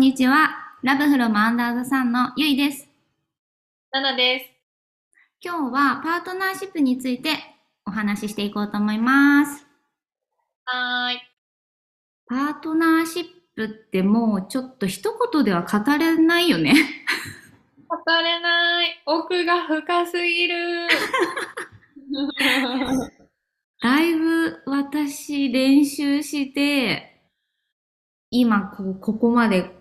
ん、こんにちは。ラブフロムアンダーザさんのゆいです。ナナです。今日はパートナーシップについてお話ししていこうと思います。はーい。パートナーシップってもうちょっと一言では語れないよね。語れない。奥が深すぎる。だいぶ私練習して、今ここまで、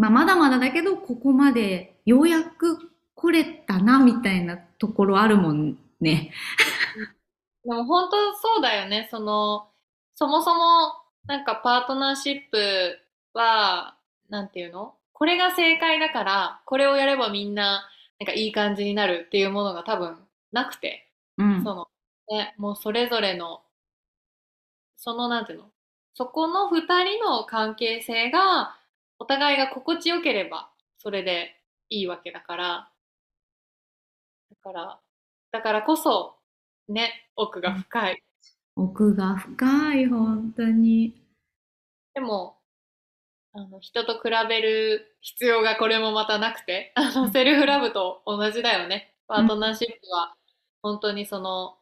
まあまだまだだけど、ここまでようやく来れたなみたいなところあるもんね。でも本当そうだよね。その、そもそもなんかパートナーシップは、なんていうの？これが正解だから、これをやればみんな、なんかいい感じになるっていうものが多分なくて、うん。その、ね、もうそれぞれの、そのなんていうの？そこの二人の関係性が、お互いが心地よければ、それでいいわけだから、だから、だからこそ、ね、奥が深い。奥が深い、本当に。でも、あの、人と比べる必要がこれもまたなくて、あの、セルフラブと同じだよね。パートナーシップは、本当にその、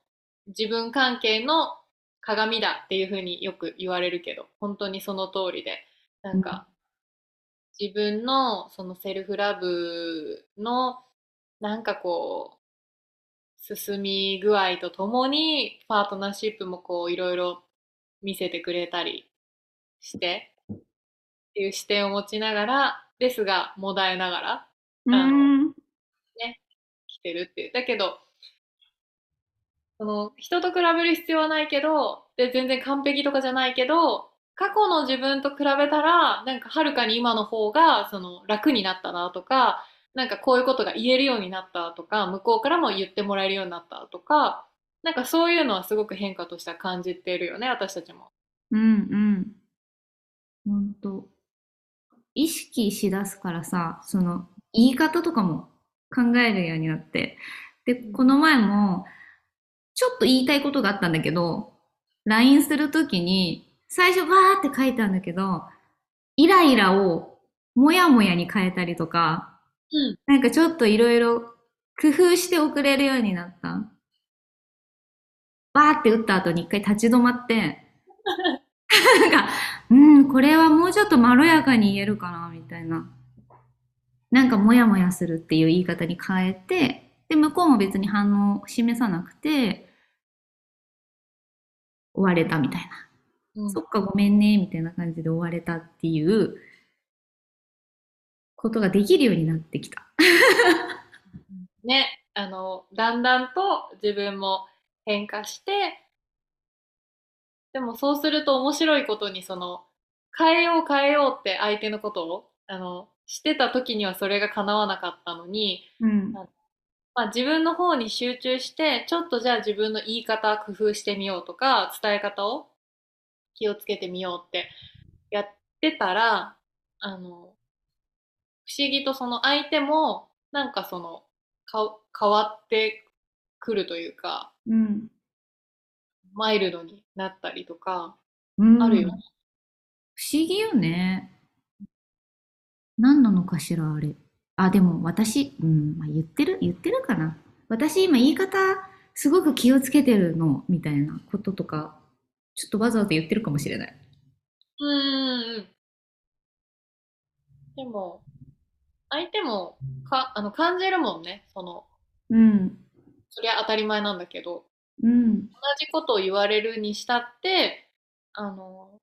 自分関係の鏡だっていうふうによく言われるけど、本当にその通りで、なんか、自分のそのセルフラブの、なんかこう、進み具合とともに、パートナーシップもこう、いろいろ見せてくれたりして、っていう視点を持ちながら、ですが、もだえながらうん。来てるっていう。だけど、その、人と比べる必要はないけど、で、全然完璧とかじゃないけど、過去の自分と比べたら、なんかはるかに今の方が、その、楽になったなとか、なんかこういうことが言えるようになったとか、向こうからも言ってもらえるようになったとか、なんかそういうのはすごく変化としては感じているよね、私たちも。うんうん。本当意識しだすからさ、その言い方とかも考えるようになって。で、この前も、ちょっと言いたいことがあったんだけど、LINE するときに、最初バーって書いたんだけど、イライラをもやもやに変えたりとか、うん。なんかちょっといろいろ工夫して送れるようになった。バーって打った後に一回立ち止まって、なんか、うん、これはもうちょっとまろやかに言えるかな、みたいな。なんかモヤモヤするっていう言い方に変えて、で、向こうも別に反応を示さなくて、終われたみたいな。うんそっか、ごめんね、みたいな感じで終われたっていうことができるようになってきた。ね、あの、だんだんと自分も変化して、でもそうすると面白いことに、その、変えよう変えようって相手のことを、あの、してた時にはそれが叶わなかったのに、うん。まあ、自分の方に集中して、ちょっとじゃあ自分の言い方工夫してみようとか、伝え方を気をつけてみようってやってたら、あの、不思議とその相手も、なんかその、か変わってくるというか、うん。マイルドになったりとか、うんあるよね。不思議よね。何なのかしら、あれ。あ、でも私、うん、まあ、言ってる、言ってるかな。私今言い方すごく気をつけてるの、みたいなこととか、ちょっとわざわざ言ってるかもしれない。うーん。でも、相手もかあの感じるもんね。その、うん。そりゃ当たり前なんだけど、うん。同じことを言われるにしたって、あの、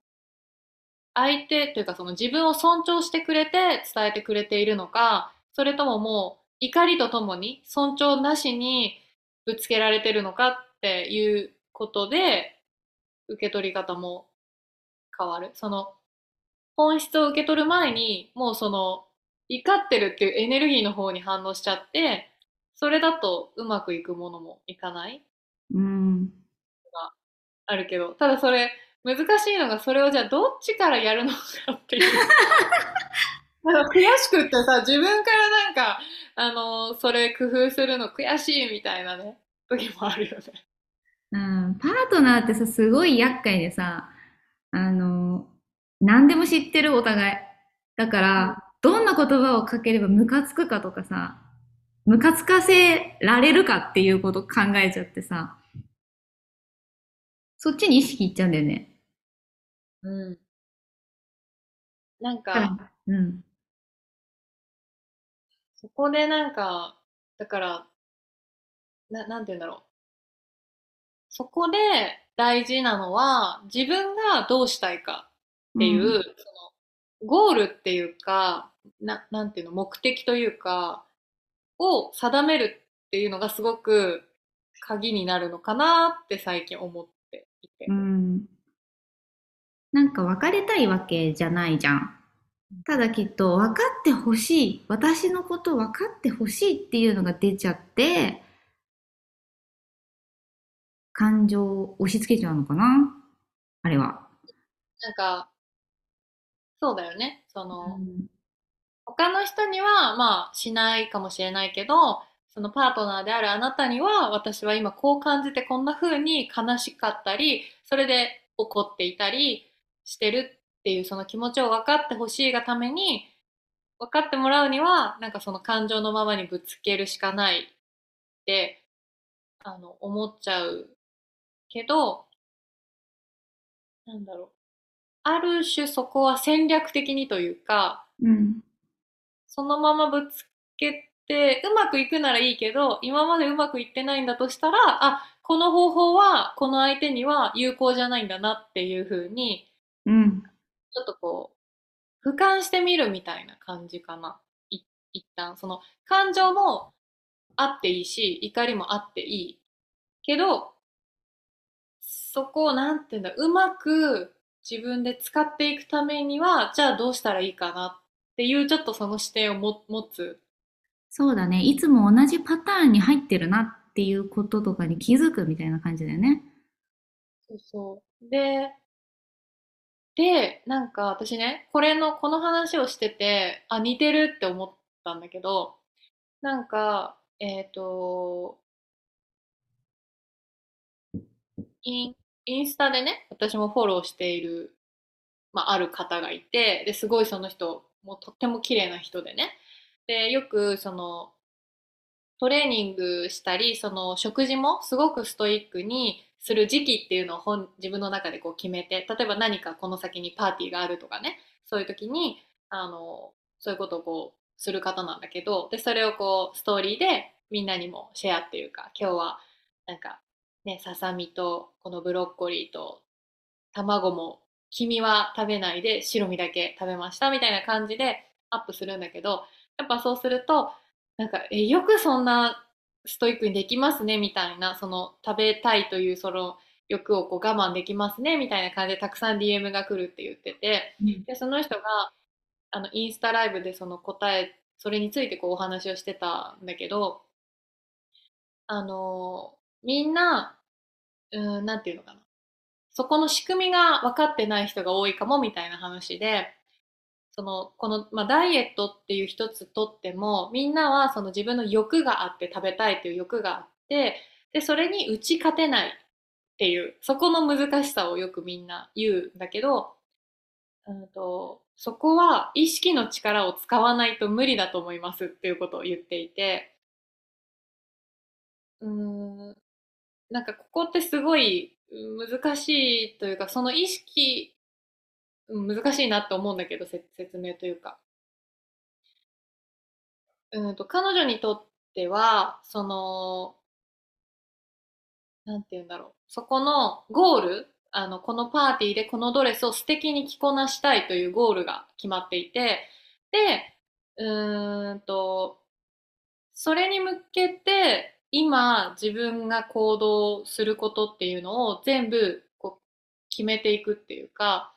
相手というかその自分を尊重してくれて伝えてくれているのか、それとももう怒りとともに尊重なしにぶつけられてるのかっていうことで受け取り方も変わる。その本質を受け取る前にもうその怒ってるっていうエネルギーの方に反応しちゃって、それだとうまくいくものもいかないうん。あるけど、ただそれ、難しいのが、それをじゃあどっちからやるのかっていう。なんか悔しくってさ、自分からなんか、あの、それ工夫するの悔しいみたいなね、時もあるよね。うん、パートナーってさ、すごい厄介でさ、あの、何でも知ってるお互い。だかうんら、どんな言葉をかければムカつくかとかさ、ムカつかせられるかっていうこと考えちゃってさ、そっちに意識いっちゃうんだよね。うん。なんか、うん。そこでなんか、だから、な、なんて言うんだろう。そこで大事なのは、自分がどうしたいかっていう、うんその、ゴールっていうか、な、なんていうの、目的というか、を定めるっていうのがすごく鍵になるのかなって最近思っていてう。ん。なんか別れたいわけじゃないじゃん。ただきっと分かってほしい。私のこと分かってほしいっていうのが出ちゃって、感情を押し付けちゃうのかな？あれは。なんか、そうだよね。そうの、ん。他の人にはまあしないかもしれないけど、そのパートナーであるあなたには私は今こう感じてこんな風に悲しかったり、それで怒っていたりしてるっていうその気持ちを分かってほしいがために、分かってもらうにはなんかその感情のままにぶつけるしかないってあの思っちゃうけど、なんだろう。ある種そこは戦略的にというか、うん。そのままぶつけて、うまくいくならいいけど、今までうまくいってないんだとしたら、あ、この方法はこの相手には有効じゃないんだなっていう風に、うん。ちょっとこう、俯瞰してみるみたいな感じかな。い一旦、その感情もあっていいし、怒りもあっていい。けど、そこをなんていうんだ、うまく自分で使っていくためには、じゃあどうしたらいいかなっていう、ちょっとその視点をも持つ。そうだね。いつも同じパターンに入ってるなっていうこととかに気づくみたいな感じだよね。そうそう。で、で、なんか私ね、これの、この話をしてて、あ、似てるって思ったんだけど、なんか、えっと、イン、インスタでね、私もフォローしている、まあ、ある方がいて、で、すごいその人、もうとっても綺麗な人でね、で、よくその、トレーニングしたり、その食事もすごくストイックにする時期っていうのを本自分の中でこう決めて、例えば何かこの先にパーティーがあるとかね、そういう時に、あの、そういうことをこうする方なんだけど、で、それをこうストーリーでみんなにもシェアっていうか、今日はなんかね、ささみとこのブロッコリーと卵も黄身は食べないで白身だけ食べましたみたいな感じでアップするんだけど、やっぱそうすると、なんか、え、よくそんなストイックにできますねみたいな、その食べたいというその欲をこう我慢できますねみたいな感じでたくさん DM が来るって言ってて、で、その人があのインスタライブでその答え、それについてこうお話をしてたんだけど、あの、みんな、うん、なんていうのかな。そこの仕組みが分かってない人が多いかもみたいな話で、その、この、まあ、ダイエットっていう一つとっても、みんなはその自分の欲があって食べたいという欲があって、で、それに打ち勝てないっていう、そこの難しさをよくみんな言うんだけど、うんと、そこは意識の力を使わないと無理だと思いますっていうことを言っていて、うん、なんかここってすごい難しいというか、その意識、難しいなって思うんだけど、説明というか。うんと、彼女にとっては、その、なんて言うんだろう。そこのゴール、あの、このパーティーでこのドレスを素敵に着こなしたいというゴールが決まっていて、で、うーんと、それに向けて、今自分が行動することっていうのを全部こう決めていくっていうか、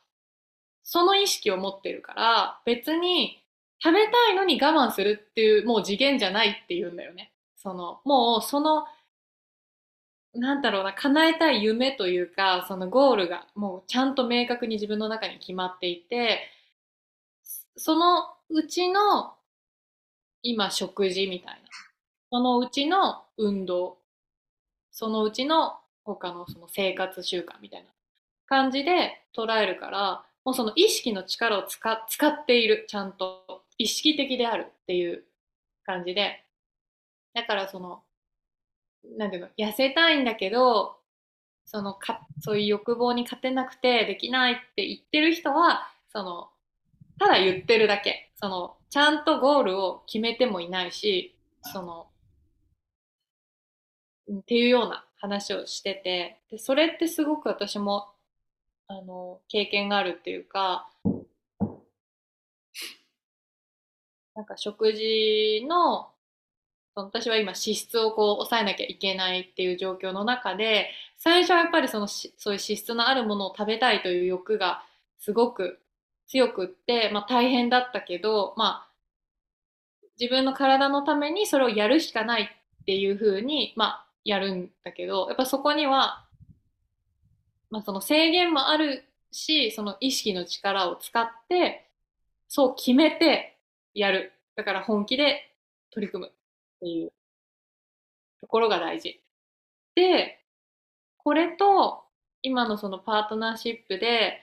その意識を持ってるから、別に食べたいのに我慢するっていうもう次元じゃないっていうんだよね。その、もうその、なんだろうな、叶えたい夢というか、そのゴールがもうちゃんと明確に自分の中に決まっていて、そのうちの今食事みたいな。そのうちの運動。そのうちの他のその生活習慣みたいな感じで捉えるから、もうその意識の力を使使っている、ちゃんと意識的であるっていう感じで、だからその、なんていうの、痩せたいんだけど、そのか、そういう欲望に勝てなくてできないって言ってる人は、その、ただ言ってるだけ。その、ちゃんとゴールを決めてもいないし、その、っていうような話をしてて、で、それってすごく私も、あの、経験があるっていうか、なんか食事の、私は今脂質をこう抑えなきゃいけないっていう状況の中で、最初はやっぱりそのそういう脂質のあるものを食べたいという欲がすごく強くって、まあ大変だったけど、まあ自分の体のためにそれをやるしかないっていうふうに、まあやるんだけど、やっぱそこには、まあその制限もあるし、その意識の力を使って、そう決めてやる。だから本気で取り組むっていうところが大事。で、これと今のそのパートナーシップで、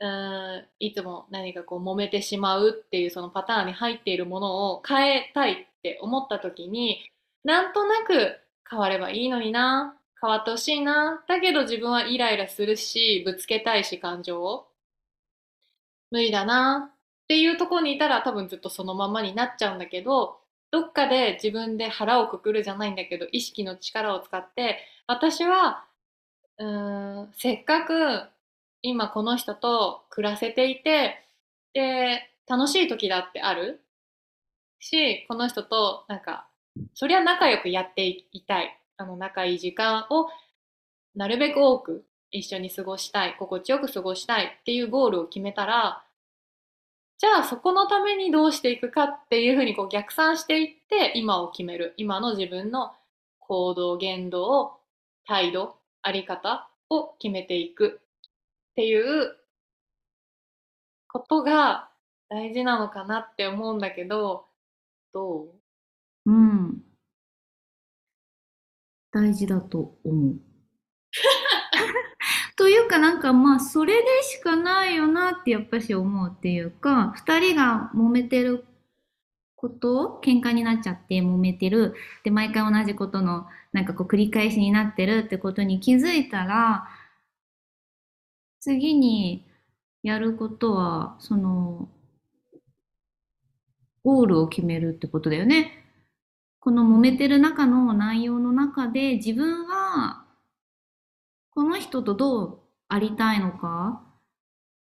うーん、いつも何かこう揉めてしまうっていうそのパターンに入っているものを変えたいって思った時に、なんとなく変わればいいのにな、変わってほしいな、だけど自分はイライラするし、ぶつけたいし感情を。無理だな。っていうところにいたら多分ずっとそのままになっちゃうんだけど、どっかで自分で腹をくくるじゃないんだけど、意識の力を使って、私は、うーん、せっかく今この人と暮らせていて、で、楽しい時だってある？し、この人となんか、そりゃ仲良くやっていたい。あの仲いい時間をなるべく多く一緒に過ごしたい、心地よく過ごしたいっていうゴールを決めたら、じゃあそこのためにどうしていくかっていうふうにこう逆算していって今を決める。今の自分の行動、言動、態度、あり方を決めていくっていうことが大事なのかなって思うんだけど、どう？うん。大事だと思う。というかなんかまあそれでしかないよなってやっぱし思うっていうか、二人が揉めてること、喧嘩になっちゃって揉めてる。で、毎回同じことのなんかこう繰り返しになってるってことに気づいたら、次にやることは、その、ゴールを決めるってことだよね。この揉めてる中の内容の中で自分はこの人とどうありたいのか？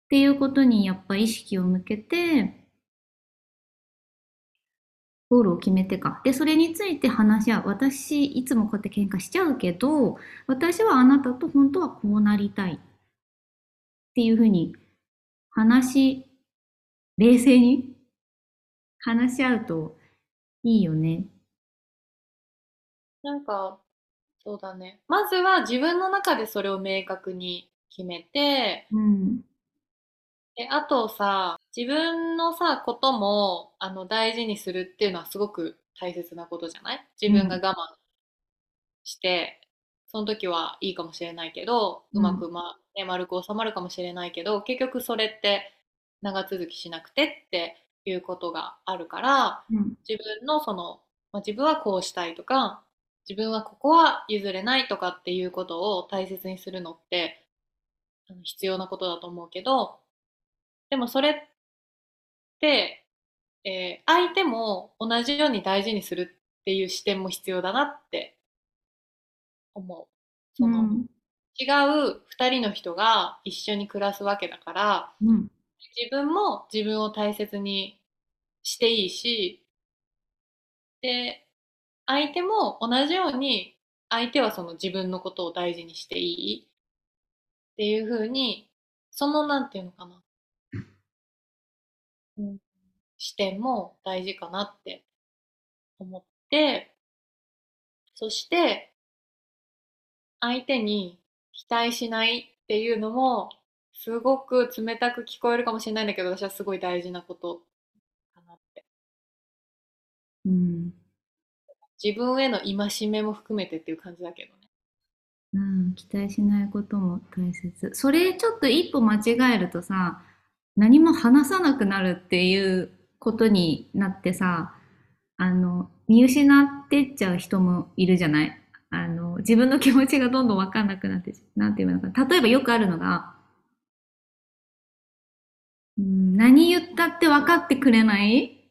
っていうことにやっぱ意識を向けてゴールを決めてか。で、それについて話し合う。私いつもこうやって喧嘩しちゃうけど、私はあなたと本当はこうなりたいっていうふうに話し、冷静に話し合うといいよね。なんか、そうだね。まずは自分の中でそれを明確に決めて、うん。で、あとさ、自分のさ、ことも、あの、大事にするっていうのはすごく大切なことじゃない？自分が我慢して、その時はいいかもしれないけど、ううんまくま、ね、丸く収まるかもしれないけど、結局それって長続きしなくてっていうことがあるから、うん。自分のその、まあ、自分はこうしたいとか、自分はここは譲れないとかっていうことを大切にするのって必要なことだと思うけど、でもそれって、えー相手も同じように大事にするっていう視点も必要だなって思う。その、うん。違う二人の人が一緒に暮らすわけだから、うん。自分も自分を大切にしていいし、で、相手も同じように、相手はその自分のことを大事にしていい？っていうふうに、そのなんていうのかな、うん、視点も大事かなって思って、そして、相手に期待しないっていうのも、すごく冷たく聞こえるかもしれないんだけど、私はすごい大事なことかなって。うん。自分への戒めも含めてっていう感じだけどね。うん、期待しないことも大切。それちょっと一歩間違えるとさ、何も話さなくなるっていうことになってさ、あの、見失ってっちゃう人もいるじゃない？あの、自分の気持ちがどんどんわかんなくなって、なんていうのかな？例えばよくあるのが、うん、何言ったって分かってくれない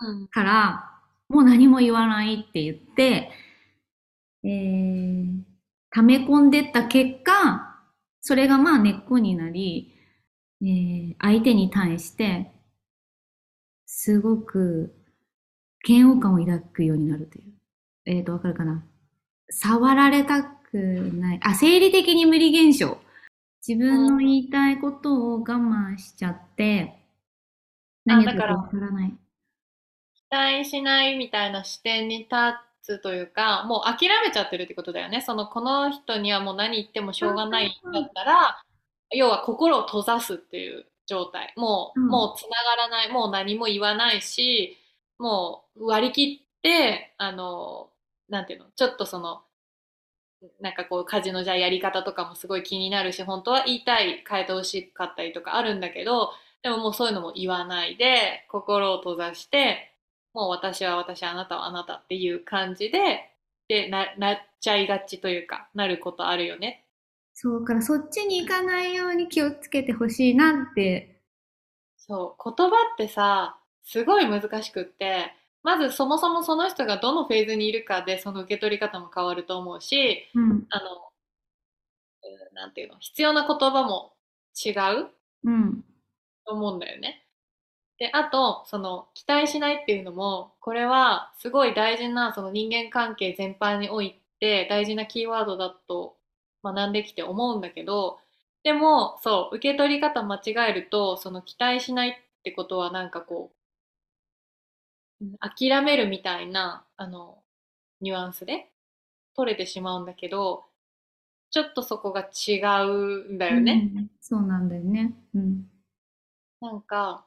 うん。から、もう何も言わないって言って、えー、溜め込んでった結果、それがまあ根っこになり、えー、相手に対して、すごく嫌悪感を抱くようになるという。えっ、ー、と、わかるかな？触られたくない。あ、生理的に無理現象。自分の言いたいことを我慢しちゃって、何言かわからない。期待しないみたいな視点に立つというか、もう諦めちゃってるってことだよね。その、この人にはもう何言ってもしょうがないんだったら、要は心を閉ざすっていう状態。もう、うん、もう繋がらない。もう何も言わないし、もう割り切って、あの、なんていうの、ちょっとその、なんかこう家事のじゃあやり方とかもすごい気になるし本当は言いたい変えてほしかったりとかあるんだけどでももうそういうのも言わないで心を閉ざしてもう私は私あなたはあなたっていう感じででななっちゃいがちというかなることあるよね。そうからそっちに行かないように気をつけてほしいなってそう言葉ってさすごい難しくってまずそもそもその人がどのフェーズにいるかでその受け取り方も変わると思うし、うん、あの、なんていうの、必要な言葉も違う、うん、と思うんだよね。で、あと、その、期待しないっていうのも、これはすごい大事な、その人間関係全般において大事なキーワードだと学んできて思うんだけど、でも、そう、受け取り方間違えると、その期待しないってことはなんかこう、諦めるみたいな、あの、ニュアンスで取れてしまうんだけど、ちょっとそこが違うんだよね。うん、そうなんだよね。うん。なんか、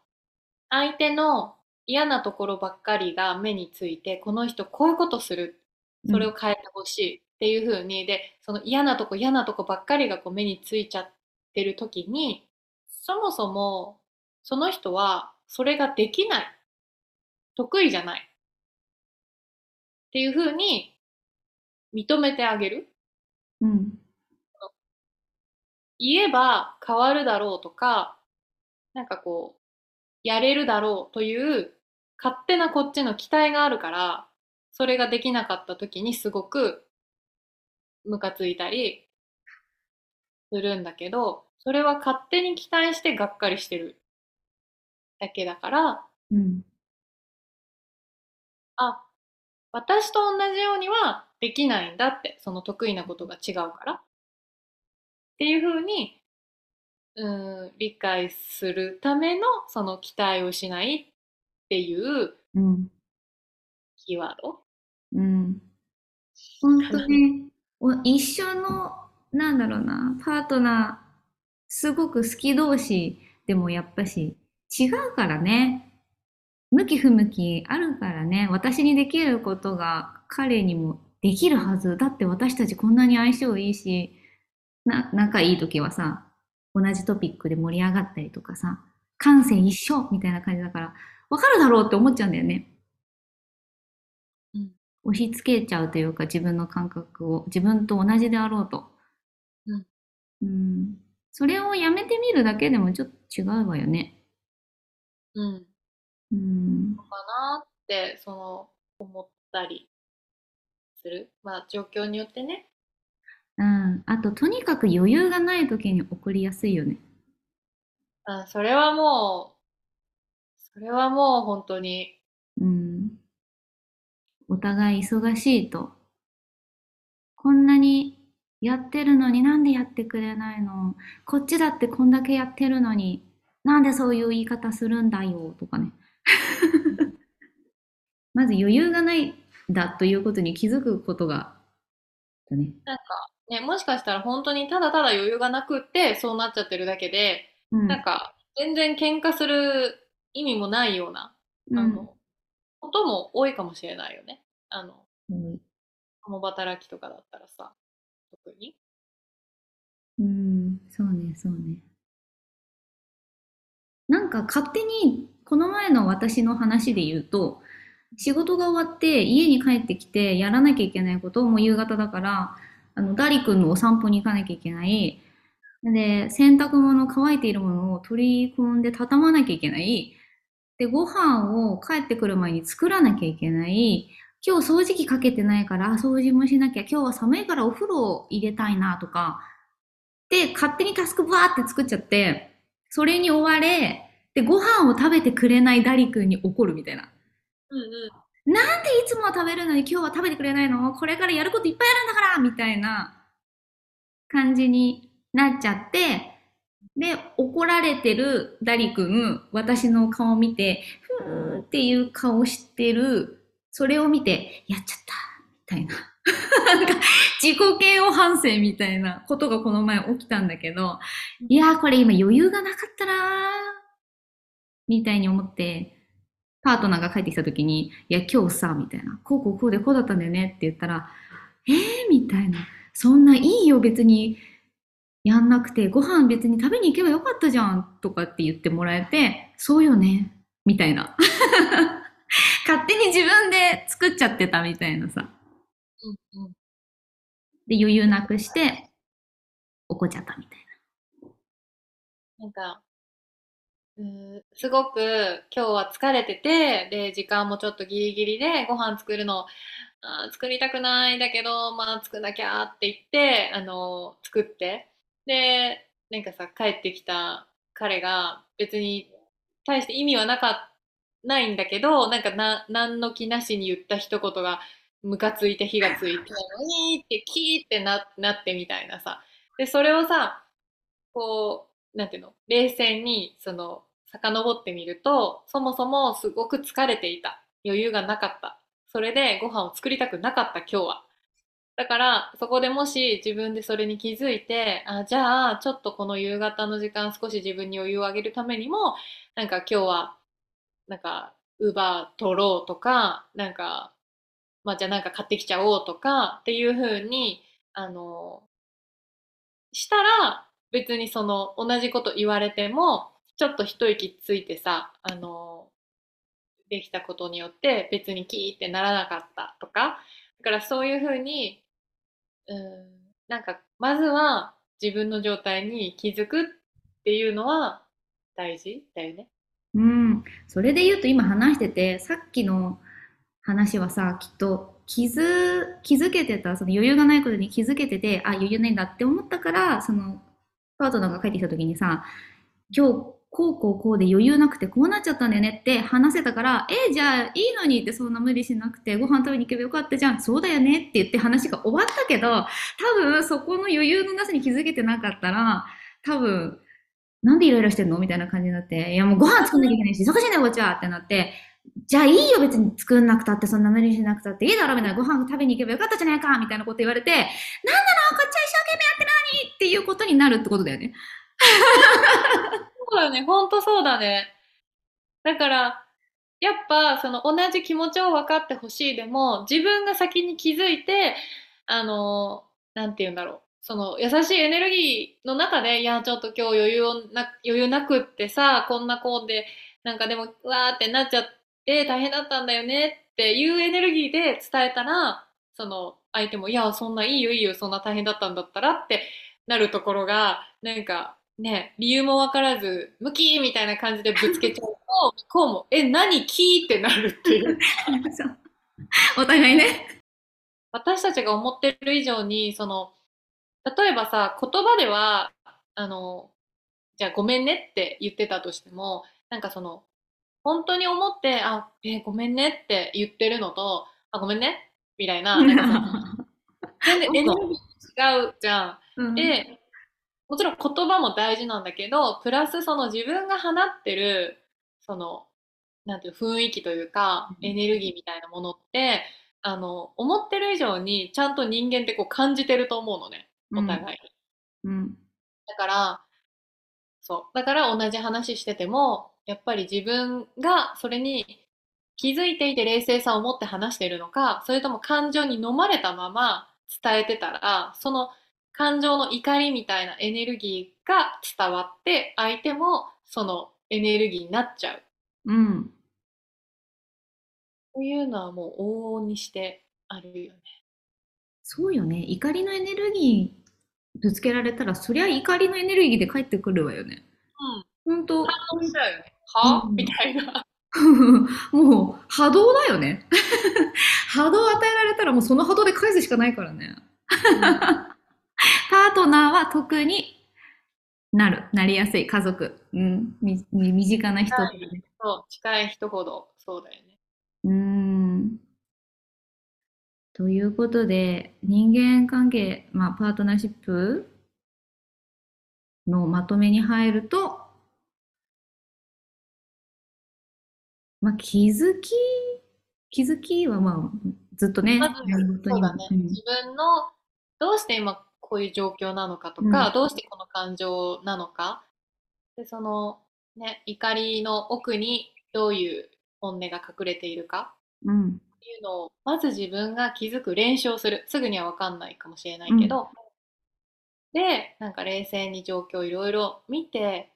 相手の嫌なところばっかりが目について、この人こういうことする。それを変えてほしいっていう風に、で、その嫌なとこ嫌なとこばっかりがこう目についちゃってる時に、そもそもその人はそれができない。得意じゃない。っていうふうに認めてあげる。うん。言えば変わるだろうとか、なんかこう、やれるだろうという勝手なこっちの期待があるから、それができなかった時にすごくムカついたりするんだけど、それは勝手に期待してがっかりしてるだけだから、うん、あ、私と同じようにはできないんだって、その得意なことが違うから。っていうふうに、うん、理解するためのその期待をしないっていうキーワード？うん。本当に、一緒の、なんだろうな、パートナー、すごく好き同士でもやっぱし違うからね。向き不向きあるからね、私にできることが彼にもできるはず。だって私たちこんなに相性いいし、な、仲いい時はさ、同じトピックで盛り上がったりとかさ、感性一緒みたいな感じだから、わかるだろうって思っちゃうんだよね。うん、押し付けちゃうというか、自分の感覚を、自分と同じであろうと。うん。うん。それをやめてみるだけでもちょっと違うわよね。うん。うん。かなってその思ったりするまあ状況によってねうん。あと、とにかく余裕がない時に起こりやすいよね。あそれはもうそれはもう本当にうん。お互い忙しいと。こんなにやってるのになんでやってくれないの？こっちだってこんだけやってるのになんでそういう言い方するんだよとかね。まず余裕がないだということに気づくことが、だね。なんか、ね、もしかしたら本当にただただ余裕がなくってそうなっちゃってるだけで、うん、なんか全然喧嘩する意味もないような、あの、うん、ことも多いかもしれないよね。あの、うん、共働きとかだったらさ、特に。うん、そうね、そうね。なんか勝手に、この前の私の話で言うと、仕事が終わって家に帰ってきてやらなきゃいけないことをもう夕方だから、あの、ダリ君のお散歩に行かなきゃいけない。で、洗濯物、乾いているものを取り込んで畳まなきゃいけない。で、ご飯を帰ってくる前に作らなきゃいけない。今日掃除機かけてないから掃除もしなきゃ。今日は寒いからお風呂を入れたいなとか。で、勝手にタスクバーって作っちゃって、それに追われ、で、ご飯を食べてくれないダリ君に怒るみたいな。うんうん。なんでいつもは食べるのに今日は食べてくれないの？これからやることいっぱいあるんだから！みたいな感じになっちゃって、で、怒られてるダリ君、私の顔を見て、ふーっていう顔してる、それを見て、やっちゃった、みたいな。なんか、自己嫌悪反省みたいなことがこの前起きたんだけど、いやーこれ今余裕がなかったなー、みたいに思って、パートナーが帰ってきた時に、いや今日さ、みたいな、こうこうこうでこうだったんだよねって言ったら、えー？みたいな、そんないいよ別にやんなくて、ご飯別に食べに行けばよかったじゃんとかって言ってもらえて、そうよね、みたいな。勝手に自分で作っちゃってたみたいなさ。うんうん。で、余裕なくして、怒っちゃったみたいな。なんか、うーすごく今日は疲れてて、で、時間もちょっとギリギリでご飯作るのあ作りたくないんだけど、まあ作んなきゃって言って、あの、作って、で、なんかさ、帰ってきた彼が別に大して意味はなかったないんだけど、なんかな、何の気なしに言った一言がムカついて火がついて、にーってキーってな、なってみたいなさ。で、それをさ、こう、なんていうの、冷静に、その、遡ってみると、そもそもすごく疲れていた。余裕がなかった。それでご飯を作りたくなかった今日は。だから、そこでもし自分でそれに気づいて、あ、じゃあ、ちょっとこの夕方の時間少し自分に余裕をあげるためにも、なんか今日は、なんか、ウーバー取ろうとか、なんか、まあじゃあなんか買ってきちゃおうとかっていう風に、あの、したら、別にその同じこと言われても、ちょっと一息ついてさ、あの、できたことによって別にキーってならなかったとか、だからそういう風にうん、なんか、まずは自分の状態に気づくっていうのは大事だよね。うん。それで言うと今話してて、さっきの話はさ、きっと気づ、気づけてた、その余裕がないことに気づけてて、あ、余裕ないんだって思ったから、その、パートナーが帰ってきた時にさ、今日こうこうこうで余裕なくてこうなっちゃったんだよねって話せたから、え、じゃあいいのにってそんな無理しなくてご飯食べに行けばよかったじゃん。そうだよねって言って話が終わったけど、多分そこの余裕のなさに気づけてなかったら、多分、なんでイライラしてんのみたいな感じになって、いやもうご飯作んなきゃいけないし、忙しいんだよこっちはってなって、じゃあいいよ別に作んなくたってそんな無理しなくたっていいだろみたいなご飯食べに行けばよかったじゃないかみたいなこと言われて、なんなのこっちは一生懸命やってないっていうことになるってことだよね。そうだね、ほんとそうだね。だから、やっぱその同じ気持ちを分かってほしいでも、自分が先に気づいて、あの、なんて言うんだろう。その優しいエネルギーの中で、いや、ちょっと今日余裕をな、余裕なくってさ、こんなこうで、なんかでも、わーってなっちゃって大変だったんだよねっていうエネルギーで伝えたら、その相手も、いや、そんないいよいいよ、そんな大変だったんだったらってなるところが、なんか、ね、理由もわからず、ムキーみたいな感じでぶつけちゃうと、向こうも、え、何キーってなるってい う。お互いね。私たちが思ってる以上に、その、例えばさ、言葉では、あの、じゃあごめんねって言ってたとしても、なんかその、本当に思って、あ、えーごめんねって言ってるのと、あ、ごめんねみたいな、なんか 全然エネルギー違うじゃん。うん、で、もちろん言葉も大事なんだけど、プラスその自分が放ってる、その、なんていう雰囲気というか、エネルギーみたいなものって、あの、思ってる以上にちゃんと人間ってこう感じてると思うのね、お互いに。うん。だから、そう。だから同じ話してても、やっぱり自分がそれに気づいていて冷静さを持って話しているのか、それとも感情に飲まれたまま伝えてたら、その感情の怒りみたいなエネルギーが伝わって、相手もそのエネルギーになっちゃう。うん。というのはもう往々にしてあるよね。そうよね。怒りのエネルギーぶつけられたら、そりゃ怒りのエネルギーで返ってくるわよね。うん。ほんと、反応しちゃうよね。は、う んみたいな。もう波動だよね。波動与えられたらもうその波動で返すしかないからね。パートナーは特になる、なりやすい家族、うん、みみ身近な人とかね。そう、近い人ほどそうだよね。うーん。ということで、人間関係、まあ、パートナーシップのまとめに入ると、まあ、気づき、気づきはまあ、ずっとね、まずそうだね。うん自分のどうして今こういう状況なのかとか、どうしてこの感情なのか、で、そのね、怒りの奥にどういう本音が隠れているか。うん、っていうのを、まず自分が気づく練習をする。すぐには分かんないかもしれないけど、で、なんか冷静に状況をいろいろ見て、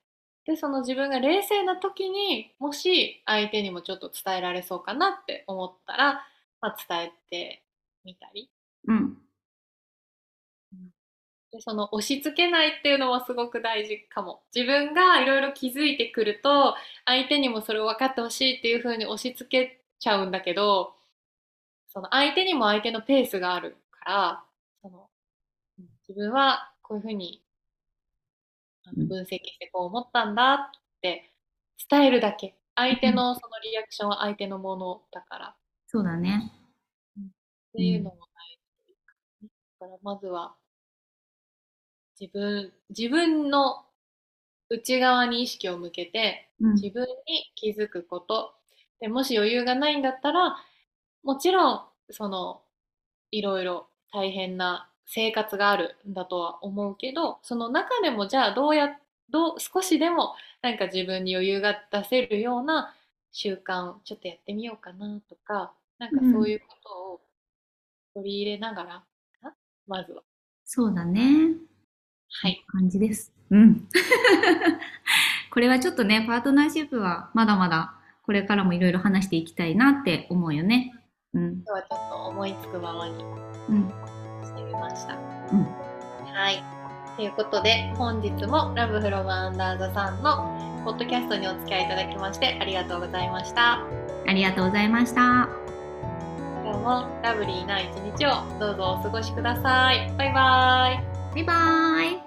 で、その自分が冷静な時にもし相手にもちょっと伝えられそうかなって思ったら、まあ、伝えてみたり。うん、で、その押し付けないっていうのもすごく大事かも。自分がいろいろ気づいてくると、相手にもそれを分かってほしいっていう風に押し付けちゃうんだけど、その相手にも相手のペースがあるから、そのうん自分はこういう風に分析してこう思ったんだって伝えるだけ。相手のそのリアクションは相手のものだからっそうだね。ていうのも大事だからまずは自分、自分の内側に意識を向けて、うん、自分に気づくこと。でもし余裕がないんだったら、もちろん、その、いろいろ大変な生活があるんだとは思うけど、その中でもじゃあどうや、どう、少しでもなんか自分に余裕が出せるような習慣、ちょっとやってみようかなとか、なんかそういうことを取り入れながらかな、まずは。そうだね。はい。感じです。うん。これはちょっとね、パートナーシップはまだまだこれからもいろいろ話していきたいなって思うよね。うん。今日はちょっと思いつくままにうん。してみました。うんはい。ということで、本日もラブフロムアンダーザさんのポッドキャストにお付き合いいただきましてありがとうございました。ありがとうございました。今日もラブリーな一日をどうぞお過ごしください。バイバイ。バイバーイ。